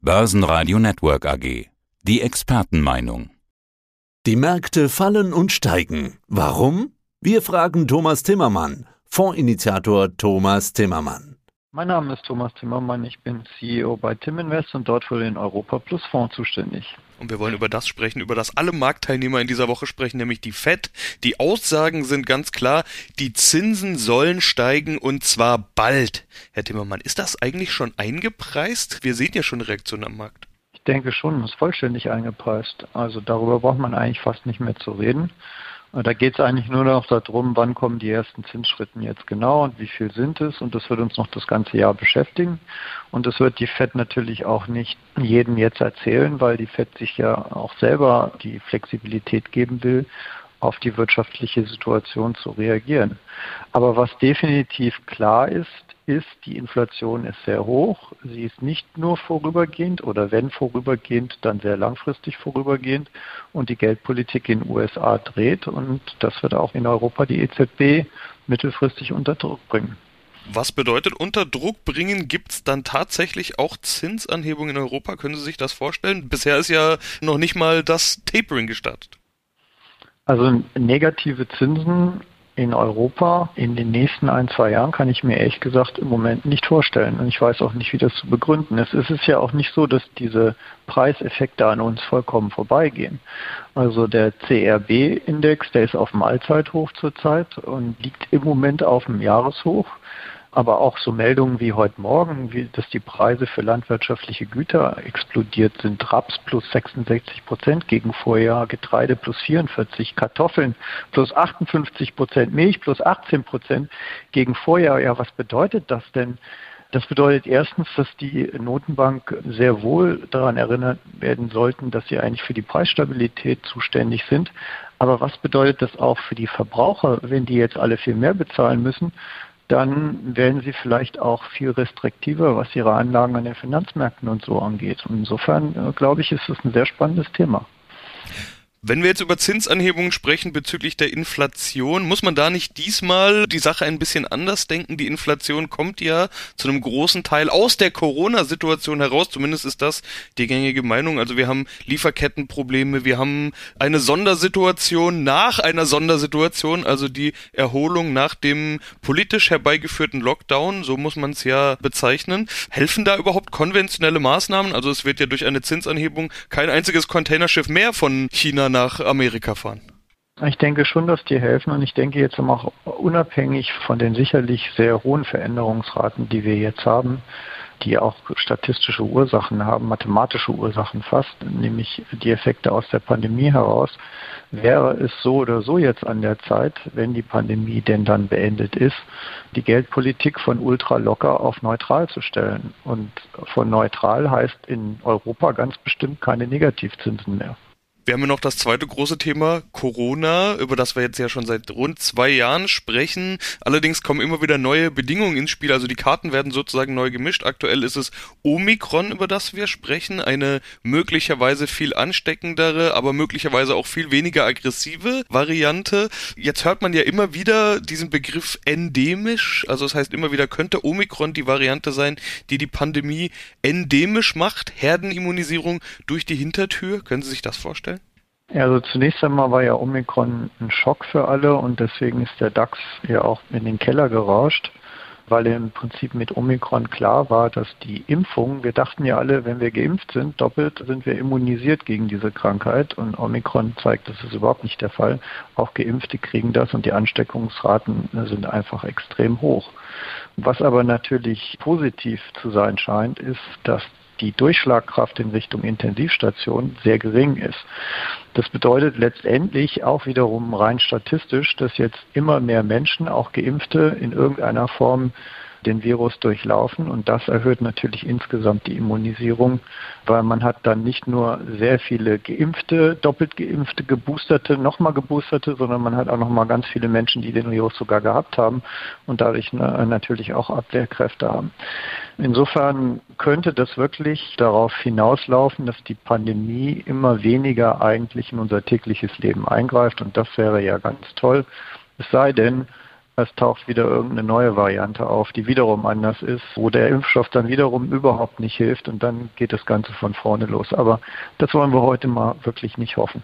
Börsenradio Network AG. Die Expertenmeinung. Die Märkte fallen und steigen. Warum? Wir fragen Thomas Timmermann, Fondsinitiator Thomas Timmermann. Mein Name ist Thomas Timmermann, ich bin CEO bei Timinvest und dort für den Europa Plus Fonds zuständig. Und wir wollen über das sprechen, über das alle Marktteilnehmer in dieser Woche sprechen, nämlich die FED. Die Aussagen sind ganz klar, die Zinsen sollen steigen und zwar bald. Herr Timmermann, ist das eigentlich schon eingepreist? Wir sehen ja schon Reaktionen am Markt. Ich denke schon, es ist vollständig eingepreist. Also darüber braucht man eigentlich fast nicht mehr zu reden. Da geht es eigentlich nur noch darum, wann kommen die ersten Zinsschritten jetzt genau und wie viel sind es. Und das wird uns noch das ganze Jahr beschäftigen. Und das wird die FED natürlich auch nicht jedem jetzt erzählen, weil die FED sich ja auch selber die Flexibilität geben will, auf die wirtschaftliche Situation zu reagieren. Aber was definitiv klar ist, ist, die Inflation ist sehr hoch. Sie ist nicht nur vorübergehend oder wenn vorübergehend, dann sehr langfristig vorübergehend. Und die Geldpolitik in den USA dreht und das wird auch in Europa die EZB mittelfristig unter Druck bringen. Was bedeutet unter Druck bringen? Gibt es dann tatsächlich auch Zinsanhebungen in Europa? Können Sie sich das vorstellen? Bisher ist ja noch nicht mal das Tapering gestartet. Also negative Zinsen in Europa in den nächsten ein, zwei Jahren kann ich mir ehrlich gesagt im Moment nicht vorstellen. Und ich weiß auch nicht, wie das zu begründen ist. Es ist ja auch nicht so, dass diese Preiseffekte an uns vollkommen vorbeigehen. Also der CRB-Index, der ist auf dem Allzeithoch zurzeit und liegt im Moment auf dem Jahreshoch aber auch so Meldungen wie heute Morgen, wie, dass die Preise für landwirtschaftliche Güter explodiert sind. Raps plus 66 Prozent gegen Vorjahr, Getreide plus 44, Kartoffeln plus 58 Prozent, Milch plus 18 Prozent gegen Vorjahr. Ja, was bedeutet das denn? Das bedeutet erstens, dass die Notenbank sehr wohl daran erinnert werden sollten, dass sie eigentlich für die Preisstabilität zuständig sind. Aber was bedeutet das auch für die Verbraucher, wenn die jetzt alle viel mehr bezahlen müssen? Dann werden sie vielleicht auch viel restriktiver, was ihre Anlagen an den Finanzmärkten und so angeht. Und insofern, äh, glaube ich, ist es ein sehr spannendes Thema. Wenn wir jetzt über Zinsanhebungen sprechen bezüglich der Inflation, muss man da nicht diesmal die Sache ein bisschen anders denken? Die Inflation kommt ja zu einem großen Teil aus der Corona-Situation heraus. Zumindest ist das die gängige Meinung. Also wir haben Lieferkettenprobleme, wir haben eine Sondersituation nach einer Sondersituation, also die Erholung nach dem politisch herbeigeführten Lockdown, so muss man es ja bezeichnen. Helfen da überhaupt konventionelle Maßnahmen? Also es wird ja durch eine Zinsanhebung kein einziges Containerschiff mehr von China nach Amerika fahren? Ich denke schon, dass die helfen und ich denke jetzt auch unabhängig von den sicherlich sehr hohen Veränderungsraten, die wir jetzt haben, die auch statistische Ursachen haben, mathematische Ursachen fast, nämlich die Effekte aus der Pandemie heraus, wäre es so oder so jetzt an der Zeit, wenn die Pandemie denn dann beendet ist, die Geldpolitik von ultra locker auf neutral zu stellen. Und von neutral heißt in Europa ganz bestimmt keine Negativzinsen mehr. Wir haben ja noch das zweite große Thema, Corona, über das wir jetzt ja schon seit rund zwei Jahren sprechen. Allerdings kommen immer wieder neue Bedingungen ins Spiel, also die Karten werden sozusagen neu gemischt. Aktuell ist es Omikron, über das wir sprechen, eine möglicherweise viel ansteckendere, aber möglicherweise auch viel weniger aggressive Variante. Jetzt hört man ja immer wieder diesen Begriff endemisch, also das heißt immer wieder könnte Omikron die Variante sein, die die Pandemie endemisch macht, Herdenimmunisierung durch die Hintertür. Können Sie sich das vorstellen? Also zunächst einmal war ja Omikron ein Schock für alle und deswegen ist der DAX ja auch in den Keller gerauscht, weil im Prinzip mit Omikron klar war, dass die Impfung, wir dachten ja alle, wenn wir geimpft sind, doppelt sind wir immunisiert gegen diese Krankheit und Omikron zeigt, das ist überhaupt nicht der Fall. Auch Geimpfte kriegen das und die Ansteckungsraten sind einfach extrem hoch. Was aber natürlich positiv zu sein scheint, ist, dass die Durchschlagkraft in Richtung Intensivstation sehr gering ist. Das bedeutet letztendlich auch wiederum rein statistisch, dass jetzt immer mehr Menschen, auch Geimpfte, in irgendeiner Form den Virus durchlaufen und das erhöht natürlich insgesamt die Immunisierung, weil man hat dann nicht nur sehr viele geimpfte, doppelt geimpfte, geboosterte, nochmal geboosterte, sondern man hat auch nochmal ganz viele Menschen, die den Virus sogar gehabt haben und dadurch natürlich auch Abwehrkräfte haben. Insofern könnte das wirklich darauf hinauslaufen, dass die Pandemie immer weniger eigentlich in unser tägliches Leben eingreift und das wäre ja ganz toll. Es sei denn, es taucht wieder irgendeine neue Variante auf, die wiederum anders ist, wo der Impfstoff dann wiederum überhaupt nicht hilft und dann geht das Ganze von vorne los. Aber das wollen wir heute mal wirklich nicht hoffen.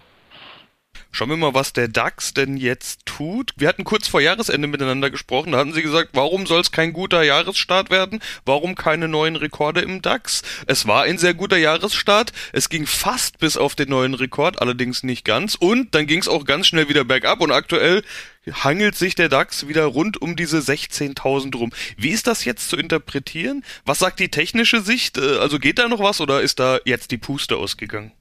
Schauen wir mal, was der DAX denn jetzt tut. Wir hatten kurz vor Jahresende miteinander gesprochen. Da hatten Sie gesagt, warum soll es kein guter Jahresstart werden? Warum keine neuen Rekorde im DAX? Es war ein sehr guter Jahresstart. Es ging fast bis auf den neuen Rekord, allerdings nicht ganz. Und dann ging es auch ganz schnell wieder bergab. Und aktuell hangelt sich der DAX wieder rund um diese 16.000 rum. Wie ist das jetzt zu interpretieren? Was sagt die technische Sicht? Äh, also geht da noch was oder ist da jetzt die Puste ausgegangen?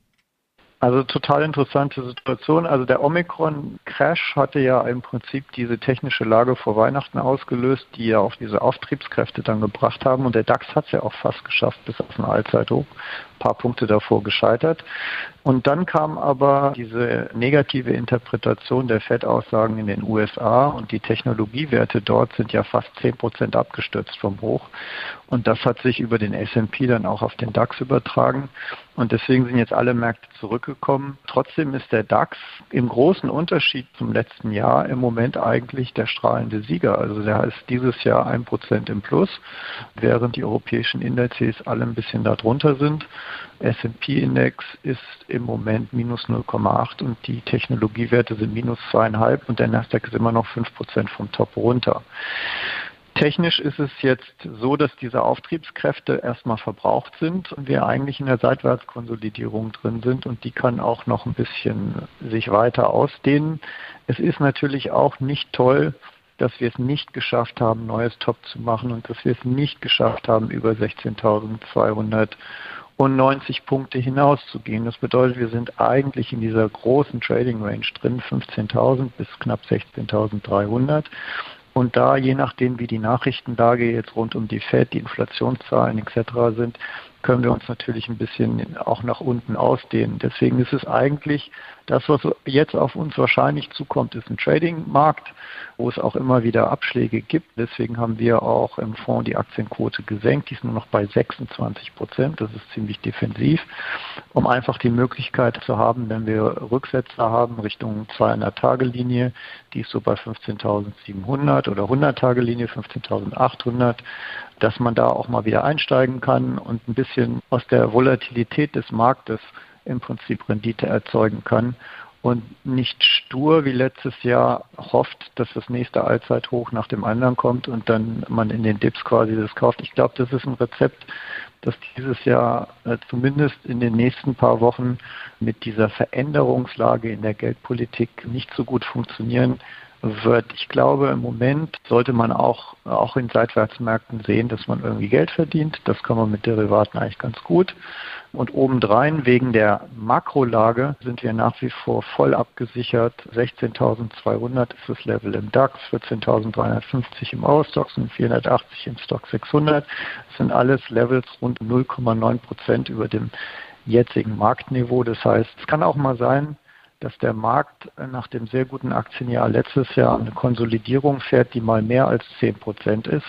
Also total interessante Situation. Also der Omikron-Crash hatte ja im Prinzip diese technische Lage vor Weihnachten ausgelöst, die ja auch diese Auftriebskräfte dann gebracht haben. Und der DAX hat es ja auch fast geschafft bis auf ein Allzeithoch. Ein paar Punkte davor gescheitert. Und dann kam aber diese negative Interpretation der FED-Aussagen in den USA und die Technologiewerte dort sind ja fast 10 Prozent abgestürzt vom Hoch. Und das hat sich über den S&P dann auch auf den DAX übertragen. Und deswegen sind jetzt alle Märkte zurückgekommen. Trotzdem ist der DAX im großen Unterschied zum letzten Jahr im Moment eigentlich der strahlende Sieger. Also der ist dieses Jahr ein Prozent im Plus, während die europäischen Indizes alle ein bisschen darunter sind. S&P-Index ist im Moment minus 0,8 und die Technologiewerte sind minus zweieinhalb und der Nasdaq ist immer noch 5% vom Top runter. Technisch ist es jetzt so, dass diese Auftriebskräfte erstmal verbraucht sind und wir eigentlich in der Seitwärtskonsolidierung drin sind und die kann auch noch ein bisschen sich weiter ausdehnen. Es ist natürlich auch nicht toll, dass wir es nicht geschafft haben, neues Top zu machen und dass wir es nicht geschafft haben, über 16.200 und 90 Punkte hinauszugehen. Das bedeutet, wir sind eigentlich in dieser großen Trading Range drin, 15.000 bis knapp 16.300. Und da, je nachdem, wie die Nachrichtenlage jetzt rund um die Fed, die Inflationszahlen etc. sind, können wir uns natürlich ein bisschen auch nach unten ausdehnen. Deswegen ist es eigentlich das, was jetzt auf uns wahrscheinlich zukommt, ist ein Trading-Markt, wo es auch immer wieder Abschläge gibt. Deswegen haben wir auch im Fonds die Aktienquote gesenkt. Die ist nur noch bei 26 Prozent. Das ist ziemlich defensiv, um einfach die Möglichkeit zu haben, wenn wir Rücksetzer haben Richtung 200-Tage-Linie, die ist so bei 15.700 oder 100-Tage-Linie 15.800, dass man da auch mal wieder einsteigen kann und ein bisschen aus der Volatilität des Marktes im Prinzip Rendite erzeugen kann und nicht stur wie letztes Jahr hofft, dass das nächste Allzeithoch nach dem anderen kommt und dann man in den Dips quasi das kauft. Ich glaube, das ist ein Rezept, das dieses Jahr äh, zumindest in den nächsten paar Wochen mit dieser Veränderungslage in der Geldpolitik nicht so gut funktionieren wird. Ich glaube, im Moment sollte man auch, auch in Seitwärtsmärkten sehen, dass man irgendwie Geld verdient. Das kann man mit Derivaten eigentlich ganz gut. Und obendrein, wegen der Makrolage, sind wir nach wie vor voll abgesichert. 16.200 ist das Level im DAX, 14.350 im Eurostox und 480 im Stock 600. Das sind alles Levels rund 0,9 Prozent über dem jetzigen Marktniveau. Das heißt, es kann auch mal sein, dass der Markt nach dem sehr guten Aktienjahr letztes Jahr eine Konsolidierung fährt, die mal mehr als 10 Prozent ist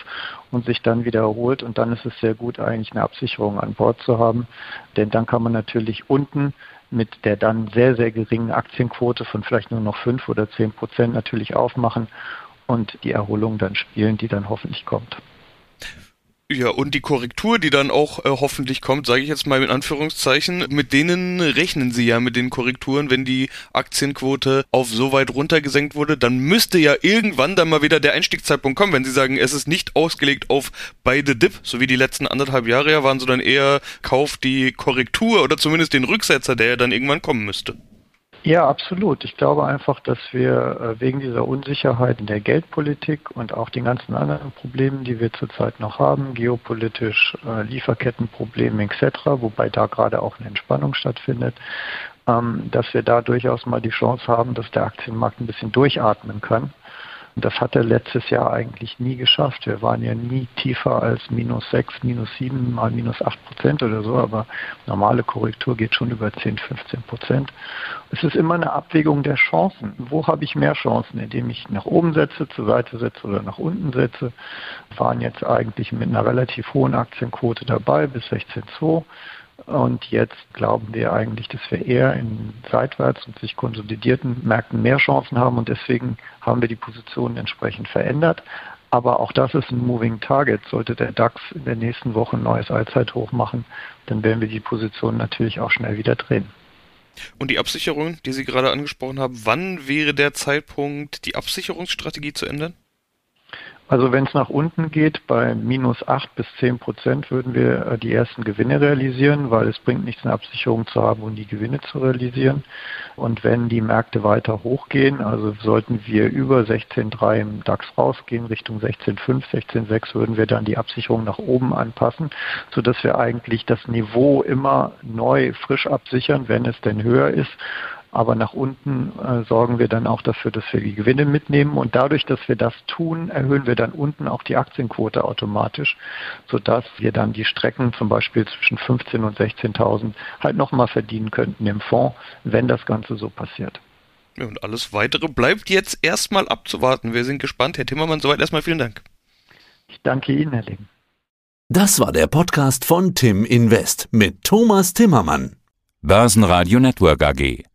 und sich dann wiederholt. Und dann ist es sehr gut, eigentlich eine Absicherung an Bord zu haben. Denn dann kann man natürlich unten mit der dann sehr, sehr geringen Aktienquote von vielleicht nur noch 5 oder 10 Prozent natürlich aufmachen und die Erholung dann spielen, die dann hoffentlich kommt. Ja, und die Korrektur, die dann auch äh, hoffentlich kommt, sage ich jetzt mal in Anführungszeichen, mit denen rechnen Sie ja mit den Korrekturen, wenn die Aktienquote auf so weit runtergesenkt wurde, dann müsste ja irgendwann dann mal wieder der Einstiegszeitpunkt kommen, wenn Sie sagen, es ist nicht ausgelegt auf beide Dip, so wie die letzten anderthalb Jahre ja waren, sondern eher kauft die Korrektur oder zumindest den Rücksetzer, der ja dann irgendwann kommen müsste. Ja, absolut. Ich glaube einfach, dass wir äh, wegen dieser Unsicherheit in der Geldpolitik und auch den ganzen anderen Problemen, die wir zurzeit noch haben, geopolitisch, äh, Lieferkettenprobleme etc., wobei da gerade auch eine Entspannung stattfindet, ähm, dass wir da durchaus mal die Chance haben, dass der Aktienmarkt ein bisschen durchatmen kann das hat er letztes Jahr eigentlich nie geschafft. Wir waren ja nie tiefer als minus 6, minus 7, mal minus 8 Prozent oder so, aber normale Korrektur geht schon über 10, 15 Prozent. Es ist immer eine Abwägung der Chancen. Wo habe ich mehr Chancen, indem ich nach oben setze, zur Seite setze oder nach unten setze? Wir waren jetzt eigentlich mit einer relativ hohen Aktienquote dabei bis 16,2 Und jetzt glauben wir eigentlich, dass wir eher in seitwärts und sich konsolidierten Märkten mehr Chancen haben und deswegen haben wir die Positionen entsprechend verändert. Aber auch das ist ein Moving Target. Sollte der DAX in der nächsten Woche ein neues Allzeithoch machen, dann werden wir die Position natürlich auch schnell wieder drehen. Und die Absicherung, die Sie gerade angesprochen haben, wann wäre der Zeitpunkt, die Absicherungsstrategie zu ändern? Also wenn es nach unten geht, bei minus 8 bis 10 Prozent würden wir äh, die ersten Gewinne realisieren, weil es bringt nichts, eine Absicherung zu haben und die Gewinne zu realisieren. Und wenn die Märkte weiter hochgehen, also sollten wir über 16,3 im DAX rausgehen, Richtung 16,5, 16,6, würden wir dann die Absicherung nach oben anpassen, sodass wir eigentlich das Niveau immer neu frisch absichern, wenn es denn höher ist aber nach unten äh, sorgen wir dann auch dafür, dass wir die Gewinne mitnehmen. Und dadurch, dass wir das tun, erhöhen wir dann unten auch die Aktienquote automatisch, sodass wir dann die Strecken zum Beispiel zwischen 15.000 und 16.000 halt nochmal verdienen könnten im Fonds, wenn das Ganze so passiert. Ja, und alles weitere bleibt jetzt erstmal abzuwarten. Wir sind gespannt. Herr Timmermann, soweit erstmal vielen Dank. Ich danke Ihnen, Herr Lehn. Das war der Podcast von Tim Invest mit Thomas Timmermann. Börsenradio Network AG.